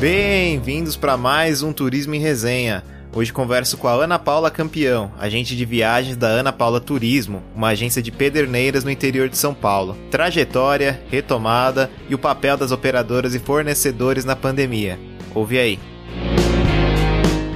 Bem-vindos para mais um Turismo em Resenha. Hoje converso com a Ana Paula Campeão, agente de viagens da Ana Paula Turismo, uma agência de pederneiras no interior de São Paulo. Trajetória, retomada e o papel das operadoras e fornecedores na pandemia. Ouve aí.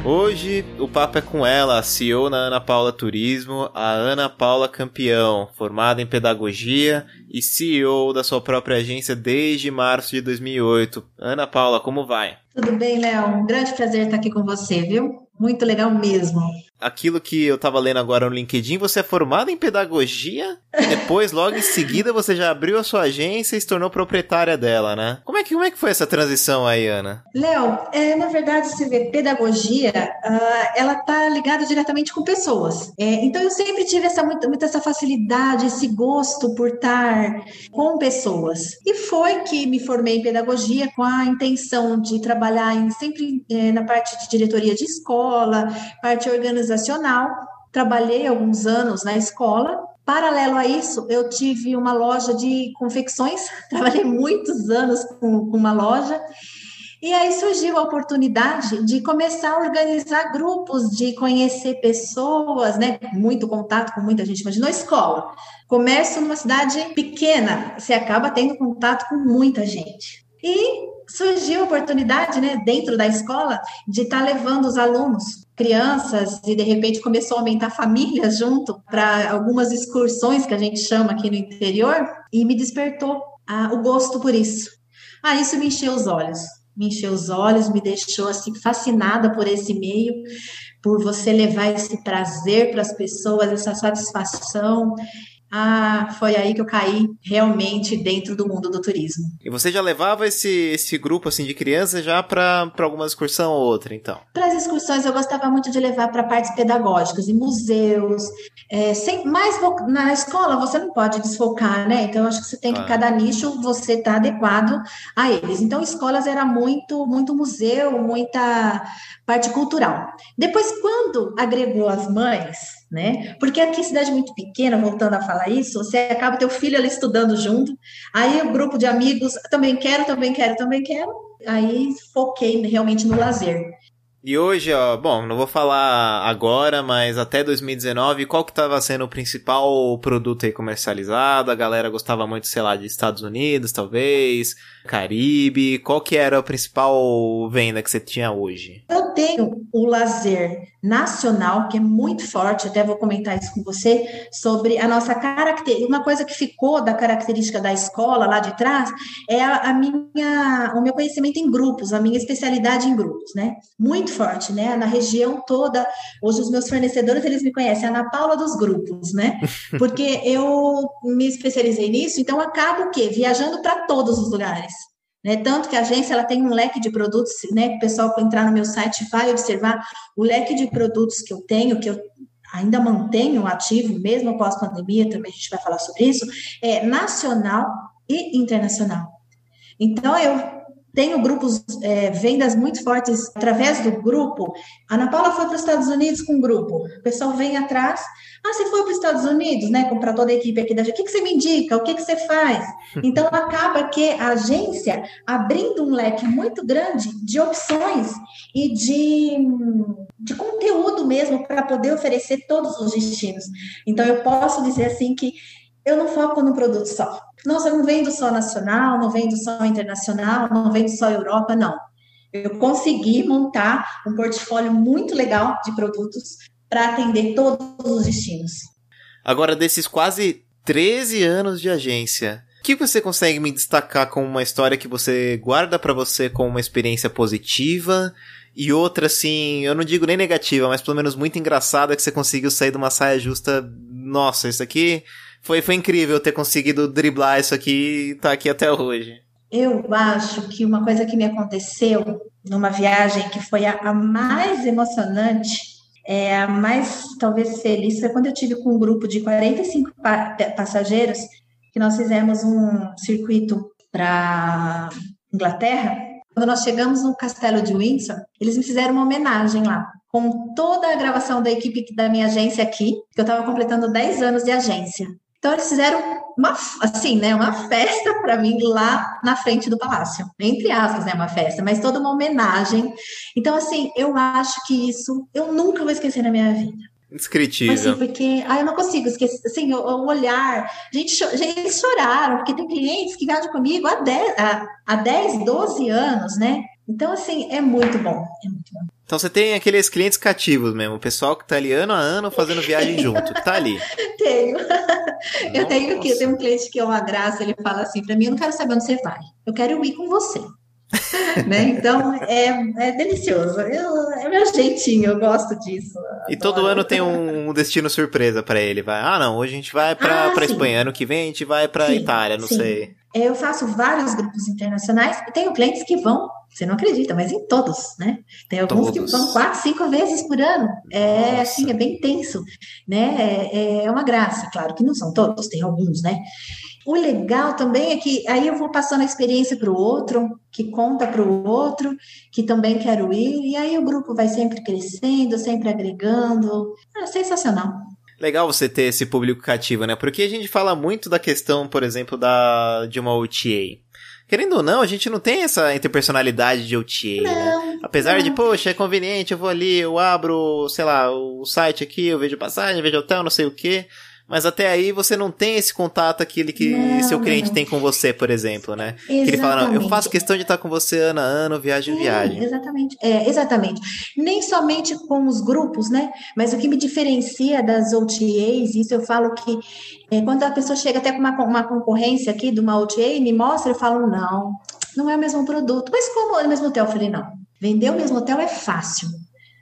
Hoje o papo é com ela, a CEO na Ana Paula Turismo, a Ana Paula Campeão, formada em pedagogia e CEO da sua própria agência desde março de 2008. Ana Paula, como vai? Tudo bem, Léo? Um grande prazer estar aqui com você, viu? Muito legal mesmo. Aquilo que eu tava lendo agora no LinkedIn, você é formada em pedagogia e depois, logo em seguida, você já abriu a sua agência e se tornou proprietária dela, né? Como é que, como é que foi essa transição aí, Ana? Léo, é, na verdade, você vê, pedagogia, uh, ela tá ligada diretamente com pessoas. É, então, eu sempre tive essa, muito, muito essa facilidade, esse gosto por estar com pessoas. E foi que me formei em pedagogia com a intenção de trabalhar em, sempre é, na parte de diretoria de escola, parte organizacional. Trabalhei alguns anos na escola. Paralelo a isso, eu tive uma loja de confecções, trabalhei muitos anos com, uma loja. E aí surgiu a oportunidade de começar a organizar grupos, de conhecer pessoas, né? Muito contato com muita gente. Imaginou escola. Comércio numa cidade pequena, você acaba tendo contato com muita gente. E surgiu a oportunidade, né, dentro da escola, de estar tá levando os alunos, crianças, e de repente começou a aumentar famílias junto para algumas excursões que a gente chama aqui no interior, e me despertou ah, o gosto por isso. Ah, isso me encheu os olhos me encheu os olhos, me deixou assim fascinada por esse meio, por você levar esse prazer para as pessoas, essa satisfação ah, foi aí que eu caí realmente dentro do mundo do turismo. E você já levava esse, esse grupo assim de crianças já para alguma excursão ou outra, então? Para as excursões eu gostava muito de levar para partes pedagógicas, em museus, é, sem, mais na escola você não pode desfocar, né? Então acho que você tem que cada nicho você tá adequado a eles. Então escolas era muito muito museu, muita parte cultural. Depois quando agregou as mães né? Porque aqui, cidade muito pequena, voltando a falar isso, você acaba teu filho ali estudando junto, aí o grupo de amigos, também quero, também quero, também quero, aí foquei realmente no lazer. E hoje, ó, bom, não vou falar agora, mas até 2019, qual que estava sendo o principal produto aí comercializado? A galera gostava muito, sei lá, de Estados Unidos, talvez, Caribe. Qual que era a principal venda que você tinha hoje? Eu tenho o lazer nacional, que é muito forte, até vou comentar isso com você, sobre a nossa característica. Uma coisa que ficou da característica da escola lá de trás é a, a minha, o meu conhecimento em grupos, a minha especialidade em grupos, né? Muito forte, né? Na região toda, hoje os meus fornecedores, eles me conhecem, a Ana Paula dos grupos, né? Porque eu me especializei nisso, então acabo o quê? Viajando para todos os lugares. Né? Tanto que a agência ela tem um leque de produtos, né? Que o pessoal que entrar no meu site vai observar o leque de produtos que eu tenho, que eu ainda mantenho ativo, mesmo após pandemia, também a gente vai falar sobre isso, é nacional e internacional. Então, eu tenho grupos, é, vendas muito fortes através do grupo. A Ana Paula foi para os Estados Unidos com um grupo. O pessoal vem atrás. Ah, você foi para os Estados Unidos, né? Comprar toda a equipe aqui da gente. O que, que você me indica? O que, que você faz? Então, acaba que a agência abrindo um leque muito grande de opções e de, de conteúdo mesmo para poder oferecer todos os destinos. Então, eu posso dizer assim que eu não foco no produto só. Nossa, eu não vendo só nacional, não vendo só internacional, não vendo só Europa, não. Eu consegui montar um portfólio muito legal de produtos para atender todos os destinos. Agora, desses quase 13 anos de agência, o que você consegue me destacar como uma história que você guarda para você como uma experiência positiva e outra, assim, eu não digo nem negativa, mas pelo menos muito engraçada que você conseguiu sair de uma saia justa. Nossa, isso aqui foi, foi incrível ter conseguido driblar isso aqui e tá aqui até hoje. Eu acho que uma coisa que me aconteceu numa viagem que foi a, a mais emocionante, é, a mais talvez feliz, foi quando eu tive com um grupo de 45 pa passageiros que nós fizemos um circuito para Inglaterra. Quando nós chegamos no castelo de Windsor, eles me fizeram uma homenagem lá com toda a gravação da equipe da minha agência aqui, que eu estava completando 10 anos de agência. Então, eles fizeram uma, assim, né, uma festa para mim lá na frente do palácio. Entre aspas, né, uma festa, mas toda uma homenagem. Então, assim, eu acho que isso eu nunca vou esquecer na minha vida. Indescritível. Assim, porque ah, eu não consigo esquecer, assim, o, o olhar. Gente, gente, eles choraram, porque tem clientes que viajam comigo há 10, há, há 10 12 anos, né? Então, assim, é muito bom. É muito bom. Então você tem aqueles clientes cativos mesmo, o pessoal que tá ali ano a ano fazendo viagem junto, tá ali. Tenho. Eu tenho que eu tenho um cliente que é uma graça, ele fala assim para mim, eu não quero saber onde você vai, eu quero ir com você. né? Então é, é delicioso. Eu, é meu jeitinho, eu gosto disso. E todo ano tem um destino surpresa para ele. Vai, ah, não, hoje a gente vai para ah, Espanha, ano que vem a gente vai para Itália, não sim. sei. É, eu faço vários grupos internacionais e tenho clientes que vão, você não acredita, mas em todos, né? Tem alguns todos. que vão quatro, cinco vezes por ano. É Nossa. assim, é bem intenso, né? É, é uma graça, claro que não são todos, tem alguns, né? O legal também é que aí eu vou passando a experiência para o outro, que conta para o outro, que também quero ir, e aí o grupo vai sempre crescendo, sempre agregando. É sensacional. Legal você ter esse público cativo, né? Porque a gente fala muito da questão, por exemplo, da de uma OTA. Querendo ou não, a gente não tem essa interpersonalidade de OTA, né? não, né? Apesar não. de, poxa, é conveniente, eu vou ali, eu abro, sei lá, o site aqui, eu vejo passagem, vejo hotel, não sei o quê mas até aí você não tem esse contato aquele que não, seu cliente não. tem com você, por exemplo, né? Exatamente. Que ele fala, não, eu faço questão de estar com você ano a ano, viagem a viagem. Exatamente, é, exatamente. Nem somente com os grupos, né? Mas o que me diferencia das OTAs, isso eu falo que é, quando a pessoa chega até com uma, uma concorrência aqui de uma OTA e me mostra, eu falo, não, não é o mesmo produto. Mas como é o mesmo hotel? Eu falei, não. Vender o mesmo hotel é fácil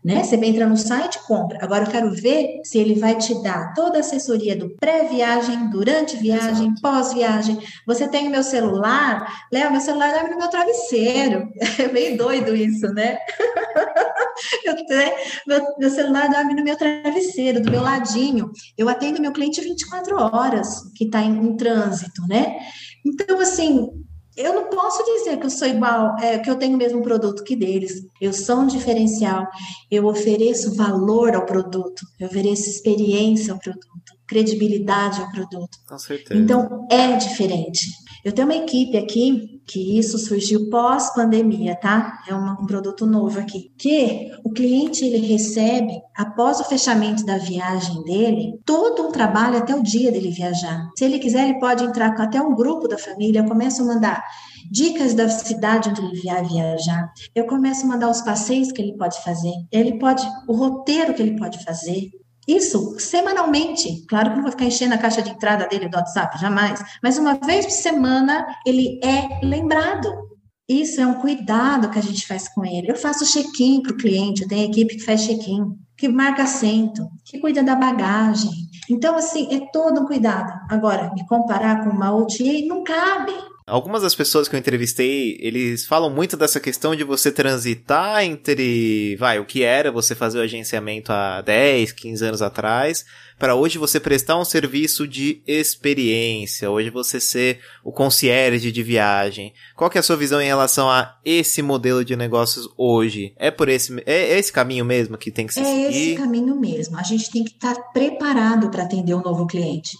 né? Você entra no site, compra. Agora eu quero ver se ele vai te dar toda a assessoria do pré-viagem, durante viagem, pós-viagem. Você tem o meu celular, Léo, meu celular dorme no meu travesseiro. É meio doido isso, né? eu tenho, meu, meu celular dorme no meu travesseiro, do meu ladinho. Eu atendo meu cliente 24 horas que está em, em trânsito, né? Então, assim, eu não posso dizer que eu sou igual, é, que eu tenho o mesmo produto que deles. Eu sou um diferencial. Eu ofereço valor ao produto, eu ofereço experiência ao produto, credibilidade ao produto. Com certeza. Então é diferente. Eu tenho uma equipe aqui que isso surgiu pós-pandemia, tá? É um, um, produto novo aqui. Que o cliente ele recebe, após o fechamento da viagem dele, todo um trabalho até o dia dele viajar. Se ele quiser, ele pode entrar com até um grupo da família, eu começo a mandar dicas da cidade onde ele vai viajar. Eu começo a mandar os passeios que ele pode fazer. Ele pode, o roteiro que ele pode fazer. Isso semanalmente. Claro que não vou ficar enchendo a caixa de entrada dele do WhatsApp, jamais. Mas uma vez por semana ele é lembrado. Isso é um cuidado que a gente faz com ele. Eu faço check-in para o cliente, eu tenho equipe que faz check-in, que marca assento, que cuida da bagagem. Então, assim, é todo um cuidado. Agora, me comparar com uma OTA não cabe. Algumas das pessoas que eu entrevistei, eles falam muito dessa questão de você transitar entre, vai, o que era você fazer o agenciamento há 10, 15 anos atrás, para hoje você prestar um serviço de experiência, hoje você ser o concierge de viagem. Qual que é a sua visão em relação a esse modelo de negócios hoje? É por esse, é esse caminho mesmo que tem que se é seguir? É esse caminho mesmo. A gente tem que estar preparado para atender um novo cliente.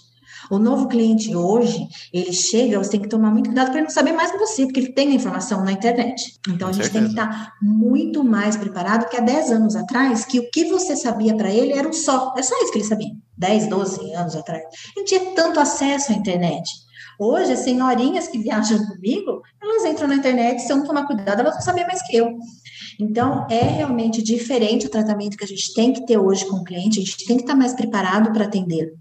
O novo cliente hoje, ele chega, você tem que tomar muito cuidado para ele não saber mais que você, porque ele tem a informação na internet. Então, a gente tem que estar muito mais preparado que há 10 anos atrás, que o que você sabia para ele era um só. É só isso que ele sabia. 10, 12 anos atrás. Não tinha tanto acesso à internet. Hoje, as senhorinhas que viajam comigo, elas entram na internet, se eu não tomar cuidado, elas vão saber mais que eu. Então, é realmente diferente o tratamento que a gente tem que ter hoje com o cliente, a gente tem que estar mais preparado para atendê-lo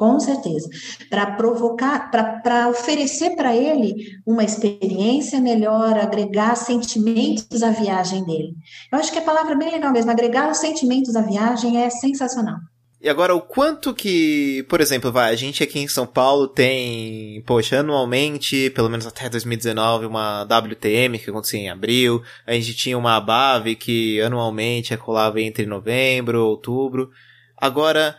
com certeza, para provocar, para oferecer para ele uma experiência melhor, agregar sentimentos à viagem dele. Eu acho que a palavra é bem legal mesmo, agregar os sentimentos à viagem é sensacional. E agora, o quanto que, por exemplo, vai, a gente aqui em São Paulo tem, poxa, anualmente, pelo menos até 2019, uma WTM que acontecia em abril, a gente tinha uma ABAV que anualmente rolava entre novembro, outubro. Agora,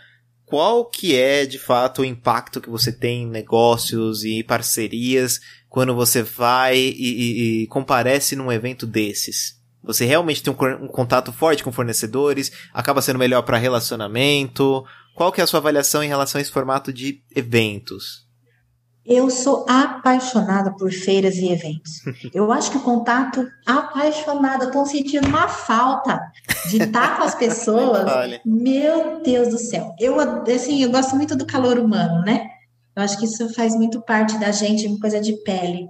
qual que é de fato o impacto que você tem em negócios e parcerias quando você vai e, e, e comparece num evento desses? Você realmente tem um, um contato forte com fornecedores, acaba sendo melhor para relacionamento. Qual que é a sua avaliação em relação a esse formato de eventos? Eu sou apaixonada por feiras e eventos. Eu acho que o contato apaixonada, estou sentindo uma falta de estar com as pessoas. Meu Deus do céu. Eu assim, eu gosto muito do calor humano, né? Eu acho que isso faz muito parte da gente, uma coisa de pele.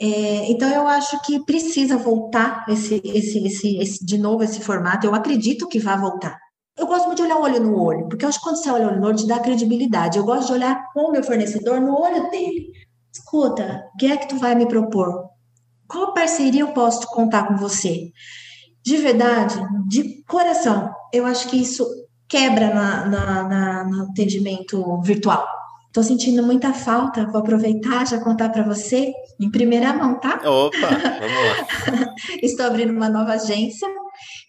É, então, eu acho que precisa voltar esse, esse, esse, esse, de novo esse formato. Eu acredito que vai voltar. Eu gosto muito de olhar olho no olho, porque eu acho que quando você olha olho no olho, te dá credibilidade. Eu gosto de olhar com o meu fornecedor no olho dele. Escuta, o que é que tu vai me propor? Qual parceria eu posso contar com você? De verdade, de coração, eu acho que isso quebra na, na, na no atendimento virtual. Estou sentindo muita falta, vou aproveitar já contar para você em primeira mão, tá? Opa, vamos lá. Estou abrindo uma nova agência,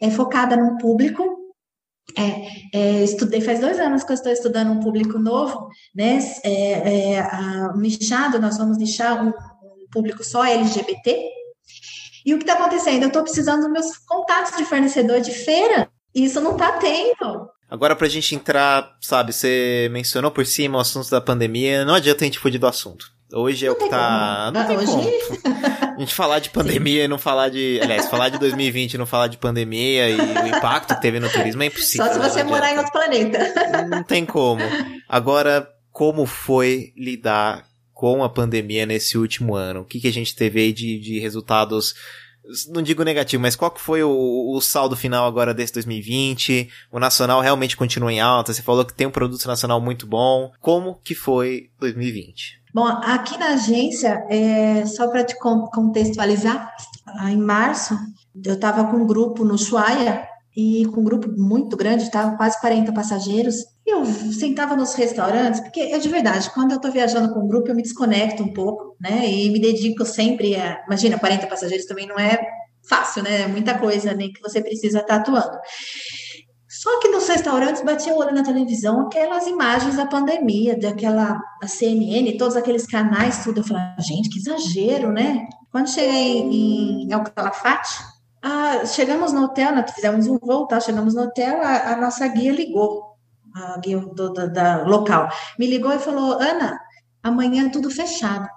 é focada no público. É, é, estudei faz dois anos que eu estou estudando um público novo, né? É, é a, nichado, nós vamos nichar um, um público só LGBT. E o que está acontecendo? Eu estou precisando dos meus contatos de fornecedor de feira. E isso não está tendo. Agora, pra gente entrar, sabe, você mencionou por cima o assunto da pandemia, não adianta a gente fugir do assunto. Hoje é o que tá. Não tem Hoje... como. A gente falar de pandemia Sim. e não falar de. Aliás, falar de 2020 e não falar de pandemia e o impacto que teve no turismo é impossível. Só se você morar em outro planeta. Não tem como. Agora, como foi lidar com a pandemia nesse último ano? O que, que a gente teve aí de, de resultados não digo negativo, mas qual que foi o, o, saldo final agora desse 2020? O nacional realmente continua em alta? Você falou que tem um produto nacional muito bom. Como que foi 2020? Bom, aqui na agência, é, só para te contextualizar, em março eu estava com um grupo no Chuaia e com um grupo muito grande, estava quase 40 passageiros. Eu sentava nos restaurantes, porque é de verdade, quando eu estou viajando com um grupo, eu me desconecto um pouco, né? E me dedico sempre a. Imagina, 40 passageiros também não é fácil, né? É muita coisa nem né, que você precisa estar atuando. Só que nos restaurantes batia o olho na televisão aquelas imagens da pandemia, daquela CNN, todos aqueles canais, tudo. Eu falava, gente, que exagero, né? Quando cheguei em El Calafate, ah, chegamos no hotel, nós fizemos um voo, tá? Chegamos no hotel, a, a nossa guia ligou, a guia do, do, da local, me ligou e falou: Ana, amanhã é tudo fechado.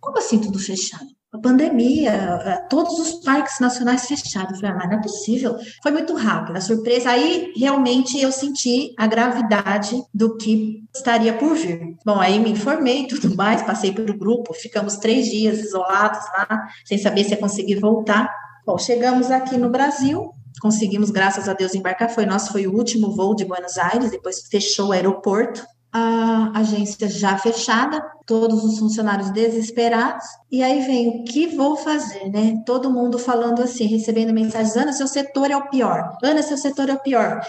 Como assim tudo fechado? A pandemia, todos os parques nacionais fechados. Falei, ah, mas não é possível. Foi muito rápido, a surpresa. Aí realmente eu senti a gravidade do que estaria por vir. Bom, aí me informei tudo mais, passei pelo grupo, ficamos três dias isolados lá, sem saber se ia conseguir voltar. Bom, chegamos aqui no Brasil, conseguimos, graças a Deus, embarcar. Foi nosso, foi o último voo de Buenos Aires, depois fechou o aeroporto. A agência já fechada, todos os funcionários desesperados. E aí vem o que vou fazer, né? Todo mundo falando assim, recebendo mensagens: Ana, seu setor é o pior. Ana, seu setor é o pior.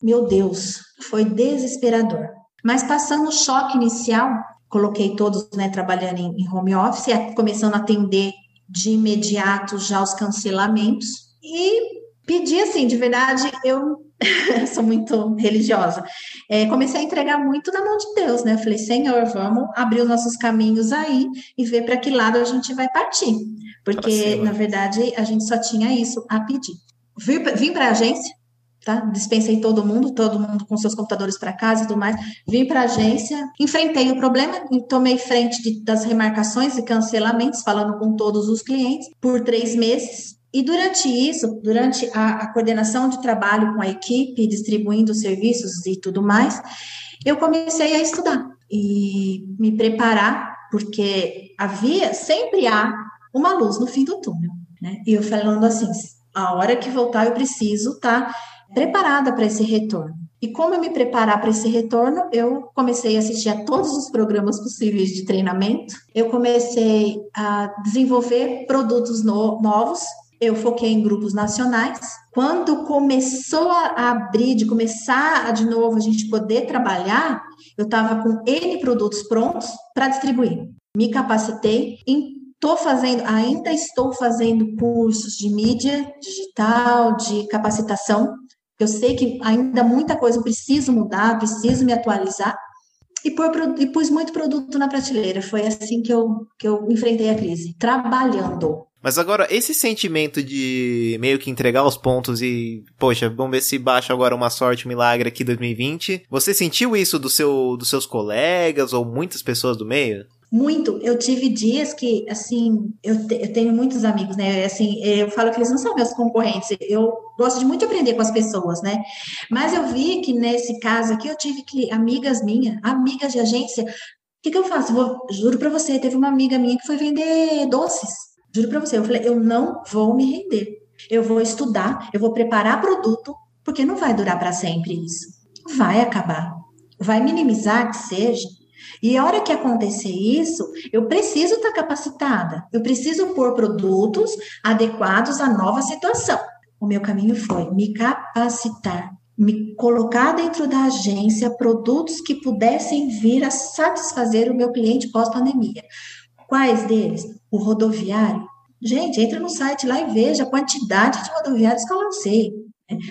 Meu Deus, foi desesperador. Mas passando o choque inicial, coloquei todos né, trabalhando em home office, começando a atender de imediato já os cancelamentos e pedi assim, de verdade, eu sou muito religiosa. É, comecei a entregar muito na mão de Deus, né? Falei, Senhor, vamos abrir os nossos caminhos aí e ver para que lado a gente vai partir. Porque, na verdade, a gente só tinha isso a pedir. Vim para a agência, tá? Dispensei todo mundo, todo mundo com seus computadores para casa e tudo mais. Vim para a agência, enfrentei o problema, tomei frente de, das remarcações e cancelamentos, falando com todos os clientes por três meses. E durante isso, durante a, a coordenação de trabalho com a equipe, distribuindo os serviços e tudo mais, eu comecei a estudar e me preparar, porque havia, sempre há uma luz no fim do túnel, né? E eu falando assim, a hora que voltar eu preciso tá preparada para esse retorno. E como eu me preparar para esse retorno, eu comecei a assistir a todos os programas possíveis de treinamento. Eu comecei a desenvolver produtos no, novos. Eu foquei em grupos nacionais. Quando começou a abrir, de começar a, de novo a gente poder trabalhar, eu estava com N produtos prontos para distribuir. Me capacitei, Estou fazendo, ainda estou fazendo cursos de mídia digital, de capacitação, eu sei que ainda muita coisa preciso mudar, preciso me atualizar. E, por, e pus muito produto na prateleira. Foi assim que eu, que eu enfrentei a crise, trabalhando. Mas agora, esse sentimento de meio que entregar os pontos e, poxa, vamos ver se baixa agora uma sorte, um milagre aqui 2020. Você sentiu isso do seu, dos seus colegas ou muitas pessoas do meio? Muito. Eu tive dias que, assim, eu, te, eu, tenho muitos amigos, né? Assim, eu falo que eles não são meus concorrentes. Eu gosto de muito aprender com as pessoas, né? Mas eu vi que nesse caso aqui eu tive que amigas minhas, amigas de agência. O que, que eu faço? Vou, juro para você, teve uma amiga minha que foi vender doces. Juro para você. Eu falei, eu não vou me render. Eu vou estudar, eu vou preparar produto, porque não vai durar para sempre isso. Vai acabar. Vai minimizar que seja e a hora que acontecer isso, eu preciso estar capacitada, eu preciso pôr produtos adequados à nova situação. O meu caminho foi me capacitar, me colocar dentro da agência produtos que pudessem vir a satisfazer o meu cliente pós-pandemia. Quais deles? O rodoviário. Gente, entra no site lá e veja a quantidade de rodoviários que eu lancei.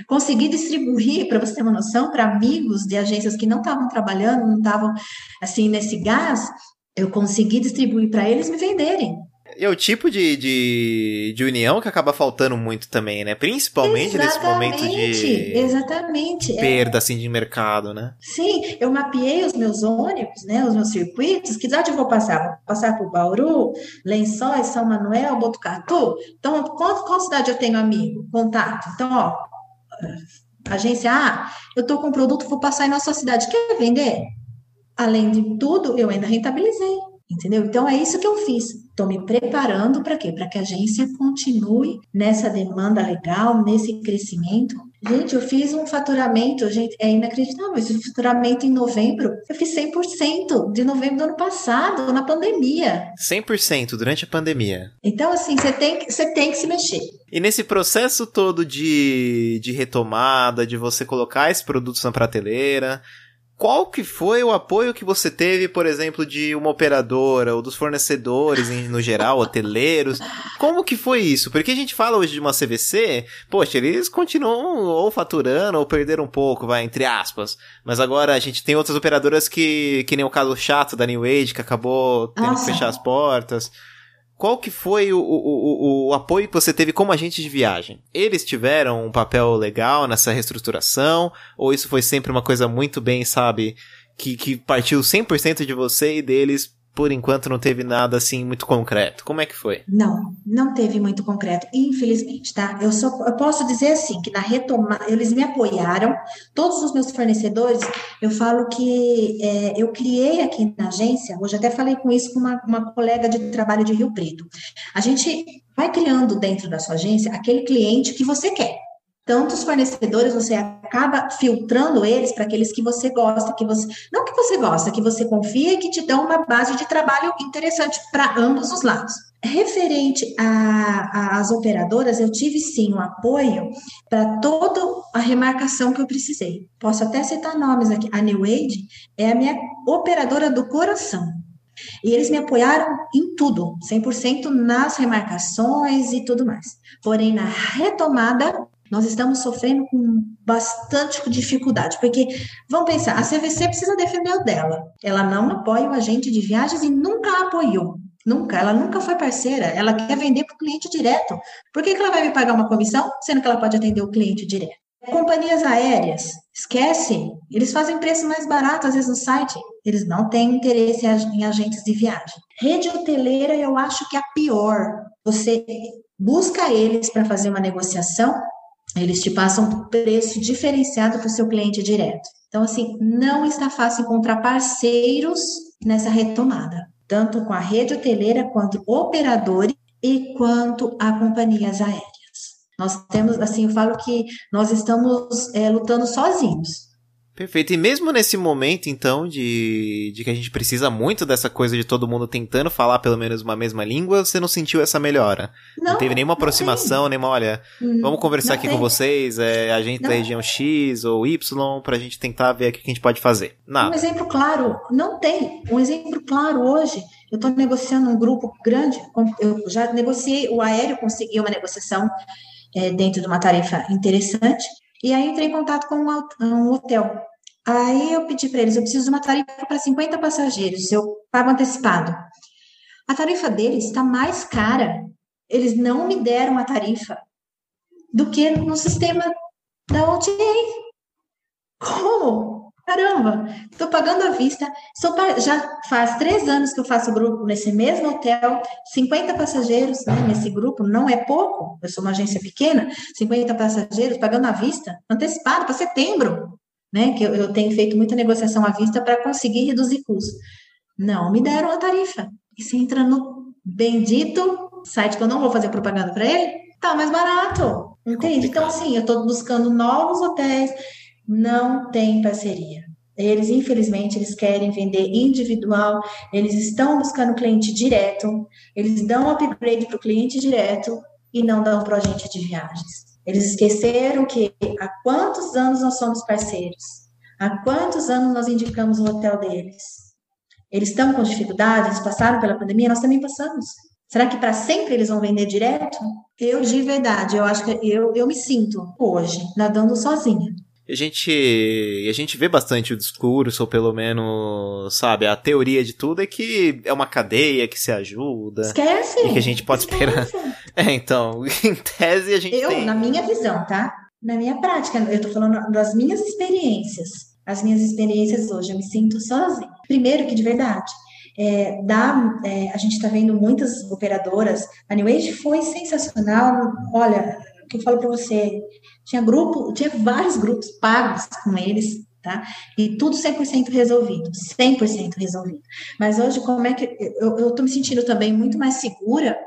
Consegui distribuir, para você ter uma noção, para amigos de agências que não estavam trabalhando, não estavam assim nesse gás, eu consegui distribuir para eles me venderem. É o tipo de, de, de, união que acaba faltando muito também, né? Principalmente exatamente, nesse momento de. Exatamente. É. Perda, assim, de mercado, né? Sim, eu mapeei os meus ônibus, né? Os meus circuitos. Que cidade eu vou passar? Vou passar por Bauru, Lençóis, São Manuel, Botucatu? Então, qual, qual cidade eu tenho amigo? Contato? Então, ó, agência, ah, eu estou com um produto, vou passar aí na sua cidade, quer vender? Além de tudo, eu ainda rentabilizei, entendeu? Então é isso que eu fiz. Estou me preparando para quê? Para que a agência continue nessa demanda legal, nesse crescimento. Gente, eu fiz um faturamento, gente, é inacreditável. Esse faturamento em novembro, eu fiz 100% de novembro do ano passado, na pandemia. 100% durante a pandemia. Então, assim, você tem, você tem que se mexer. E nesse processo todo de, de retomada, de você colocar esses produtos na prateleira, qual que foi o apoio que você teve, por exemplo, de uma operadora ou dos fornecedores em, no geral, hoteleiros? Como que foi isso? Porque a gente fala hoje de uma CVC, poxa, eles continuam ou faturando ou perderam um pouco, vai, entre aspas. Mas agora a gente tem outras operadoras que, que nem o caso chato da New Age, que acabou tendo Nossa. que fechar as portas. Qual que foi o, o, o, apoio que você teve como agente de viagem? Eles tiveram um papel legal nessa reestruturação? Ou isso foi sempre uma coisa muito bem, sabe, que, que partiu 100% de você e deles por enquanto não teve nada assim muito concreto. Como é que foi? Não, não teve muito concreto, infelizmente, tá? Eu só eu posso dizer assim que na retomada eles me apoiaram, todos os meus fornecedores. Eu falo que é, eu criei aqui na agência. Hoje até falei com isso com uma, uma colega de trabalho de Rio Preto. A gente vai criando dentro da sua agência aquele cliente que você quer tantos fornecedores, você acaba filtrando eles para aqueles que você gosta, que você não que você gosta, que você confia e que te dão uma base de trabalho interessante para ambos os lados. Referente às operadoras, eu tive sim um apoio para toda a remarcação que eu precisei. Posso até citar nomes aqui. A New Age é a minha operadora do coração. E eles me apoiaram em tudo, 100% nas remarcações e tudo mais. Porém, na retomada, nós estamos sofrendo com bastante dificuldade, porque vamos pensar, a CVC precisa defender o dela. Ela não apoia o agente de viagens e nunca apoiou. Nunca, ela nunca foi parceira, ela quer vender para o cliente direto. Por que, que ela vai me pagar uma comissão, sendo que ela pode atender o cliente direto? Companhias aéreas, esquece, eles fazem preço mais barato, às vezes, no site. Eles não têm interesse em agentes de viagem. Rede hoteleira, eu acho que é a pior. Você busca eles para fazer uma negociação, eles te passam preço diferenciado para o seu cliente direto. Então, assim, não está fácil encontrar parceiros nessa retomada, tanto com a rede hoteleira quanto operadores e quanto a companhias aéreas. Nós temos, assim, eu falo que nós estamos é, lutando sozinhos. Perfeito. E mesmo nesse momento, então, de, de que a gente precisa muito dessa coisa de todo mundo tentando falar pelo menos uma mesma língua, você não sentiu essa melhora? Não, não teve nenhuma aproximação, nenhuma, olha, hum, vamos conversar aqui tem. com vocês, é, a gente não. da região X ou Y, pra gente tentar ver o que a gente pode fazer. Nada. Um exemplo claro, não tem. Um exemplo claro hoje, eu estou negociando um grupo grande, eu já negociei, o aéreo consegui uma negociação é, dentro de uma tarifa interessante, e aí entrei em contato com um hotel. Aí eu pedi para eles, eu preciso de uma tarifa para 50 passageiros, eu pago antecipado. A tarifa deles está mais cara. Eles não me deram a tarifa do que no sistema da OTA. Como? Caramba, estou pagando à vista. Sou, já faz três anos que eu faço grupo nesse mesmo hotel, 50 passageiros né, nesse grupo, não é pouco, eu sou uma agência pequena, 50 passageiros pagando à vista, antecipado para setembro, né? Que eu, eu tenho feito muita negociação à vista para conseguir reduzir custos. Não me deram a tarifa. E você entra no bendito site que eu não vou fazer propaganda para ele, tá mais barato. Entende? Então, assim, eu estou buscando novos hotéis, não tem parceria. Eles, infelizmente, eles querem vender individual, eles estão buscando cliente direto, eles dão upgrade para o cliente direto e não dão para o agente de viagens. Eles esqueceram que há quantos anos nós somos parceiros? Há quantos anos nós indicamos o hotel deles? Eles estão com dificuldades, eles passaram pela pandemia, nós também passamos. Será que para sempre eles vão vender direto? Eu, de verdade, eu acho que eu, eu me sinto hoje nadando sozinha a gente, a gente vê bastante o discurso, ou pelo menos, sabe, a teoria de tudo é que é uma cadeia que se ajuda. Esquece! E que a gente pode esquece. esperar. É, então, em tese a gente Eu, tem... na minha visão, tá? Na minha prática, eu tô falando das minhas experiências. As minhas experiências hoje, eu me sinto sozinha. Primeiro que, de verdade, é, dá, é, a gente está vendo muitas operadoras. A New Age foi sensacional. Olha, o que eu falo para você, tinha grupo, tinha vários grupos pagos com eles, tá? E tudo 100% resolvido, 100% resolvido. Mas hoje, como é que eu, tô me sentindo também muito mais segura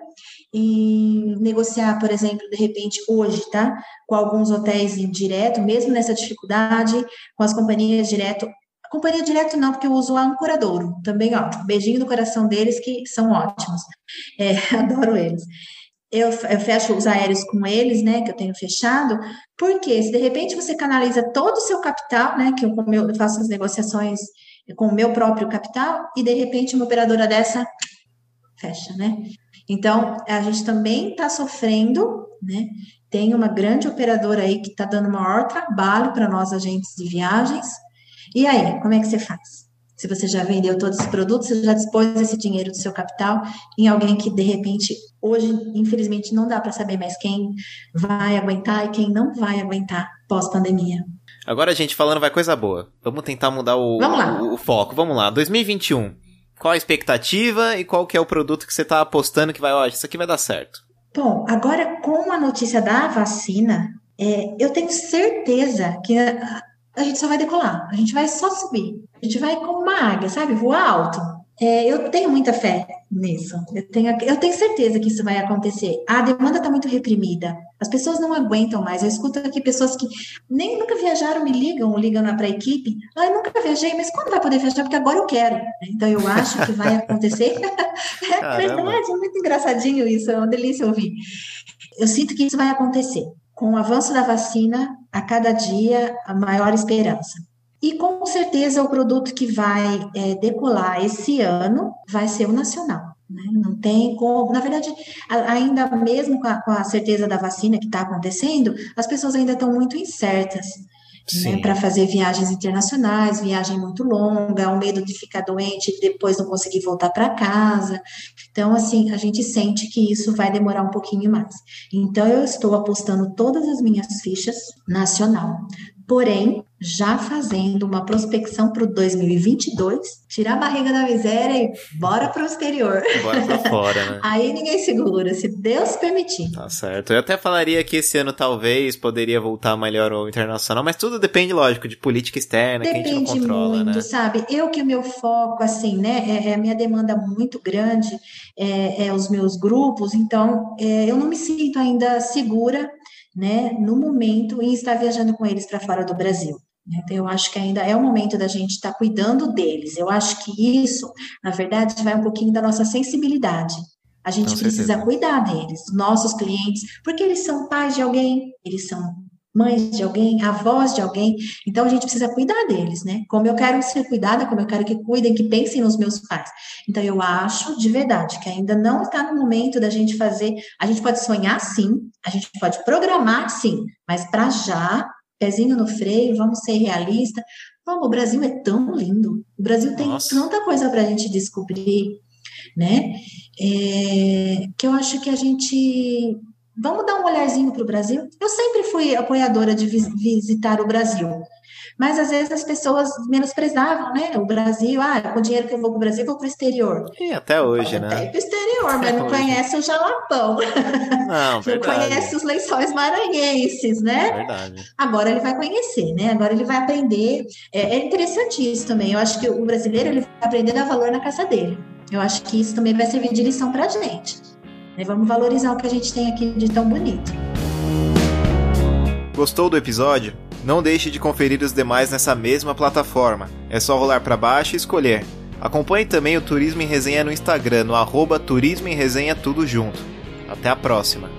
em negociar, por exemplo, de repente hoje, tá? Com alguns hotéis direto, mesmo nessa dificuldade, com as companhias direto. Companhia direto não, porque eu uso a Ancoradouro, também, ó, beijinho no coração deles, que são ótimos. É, adoro eles eu, eu, fecho os aéreos com eles, né, que eu tenho fechado, porque se de repente você canaliza todo o seu capital, né, que eu, eu faço as negociações com o meu próprio capital, e de repente uma operadora dessa fecha, né? Então, a gente também está sofrendo, né? Tem uma grande operadora aí que está dando maior trabalho para nós, agentes de viagens. E aí, como é que você faz? Se você já vendeu todos os produtos, você já dispôs esse dinheiro do seu capital em alguém que, de repente, hoje, infelizmente, não dá para saber mais quem vai aguentar e quem não vai aguentar pós-pandemia. Agora, gente, falando vai coisa boa. Vamos tentar mudar o, o, o, foco. Vamos lá. 2021. Qual a expectativa e qual que é o produto que você está apostando que vai, ó, isso aqui vai dar certo? Bom, agora com a notícia da vacina, é, eu tenho certeza que a, a gente só vai decolar, a gente vai só subir. A gente vai como uma águia, sabe? Voar alto. É, eu tenho muita fé nisso. Eu tenho, eu tenho certeza que isso vai acontecer. A demanda está muito reprimida. As pessoas não aguentam mais. Eu escuto aqui pessoas que nem nunca viajaram, me ligam, ligam para a equipe. Ah, eu nunca viajei, mas quando vai poder viajar? Porque agora eu quero. Então eu acho que vai acontecer. é verdade, é muito engraçadinho isso. É uma delícia ouvir. Eu sinto que isso vai acontecer. Com o avanço da vacina, a cada dia, a maior esperança. E com certeza o produto que vai é, decolar esse ano vai ser o nacional. Né? Não tem como. Na verdade, ainda mesmo com a, com a certeza da vacina que está acontecendo, as pessoas ainda estão muito incertas. Né, para fazer viagens internacionais, viagem muito longa, o medo de ficar doente e depois não conseguir voltar para casa. Então, assim, a gente sente que isso vai demorar um pouquinho mais. Então, eu estou apostando todas as minhas fichas nacional. Porém, já fazendo uma prospecção para o 2022, tirar a barriga da miséria e bora para o exterior. Bora para fora, né? Aí ninguém segura, se Deus permitir. Tá certo. Eu até falaria que esse ano talvez poderia voltar melhor o internacional, mas tudo depende, lógico, de política externa depende que a gente não controla, muito, né? sabe? Eu que o meu foco, assim, né, é, é a minha demanda muito grande, é, é os meus grupos, então é, eu não me sinto ainda segura né, no momento em estar viajando com eles para fora do Brasil. Então, eu acho que ainda é o momento da gente estar tá cuidando deles. Eu acho que isso, na verdade, vai um pouquinho da nossa sensibilidade. A gente precisa cuidar deles, nossos clientes, porque eles são pais de alguém, eles são mães de alguém, avós de alguém, então a gente precisa cuidar deles, né? Como eu quero ser cuidada, como eu quero que cuidem, que pensem nos meus pais. Então eu acho de verdade que ainda não está no momento da gente fazer, a gente pode sonhar sim, a gente pode programar sim, mas para já pezinho no freio, vamos ser realistas. Vamos, o Brasil é tão lindo. O Brasil tem Nossa. tanta coisa para a gente descobrir, né? É, que eu acho que a gente. Vamos dar um olharzinho para o Brasil? Eu sempre fui apoiadora de visitar o Brasil. mas às vezes as pessoas menosprezavam, né? O Brasil, ah, com o dinheiro que eu vou para o Brasil, vou para o exterior. E até hoje, Pode né? Exterior, mas não conhece o Jalapão. Não, não conhece os lençóis maranhenses, né? Verdade. Agora ele vai conhecer, né? Agora ele vai aprender. É, é interessante isso também. Eu acho que o brasileiro ele vai aprender a dar valor na casa dele. Eu acho que isso também vai servir de lição para a gente. Né? Vamos valorizar o que a gente tem aqui de tão bonito. Gostou do episódio? Não deixe de conferir os demais nessa mesma plataforma. É só rolar para baixo e escolher. Acompanhe também o Turismo em Resenha no Instagram, no arroba Turismo em Resenha tudo junto. Até a próxima!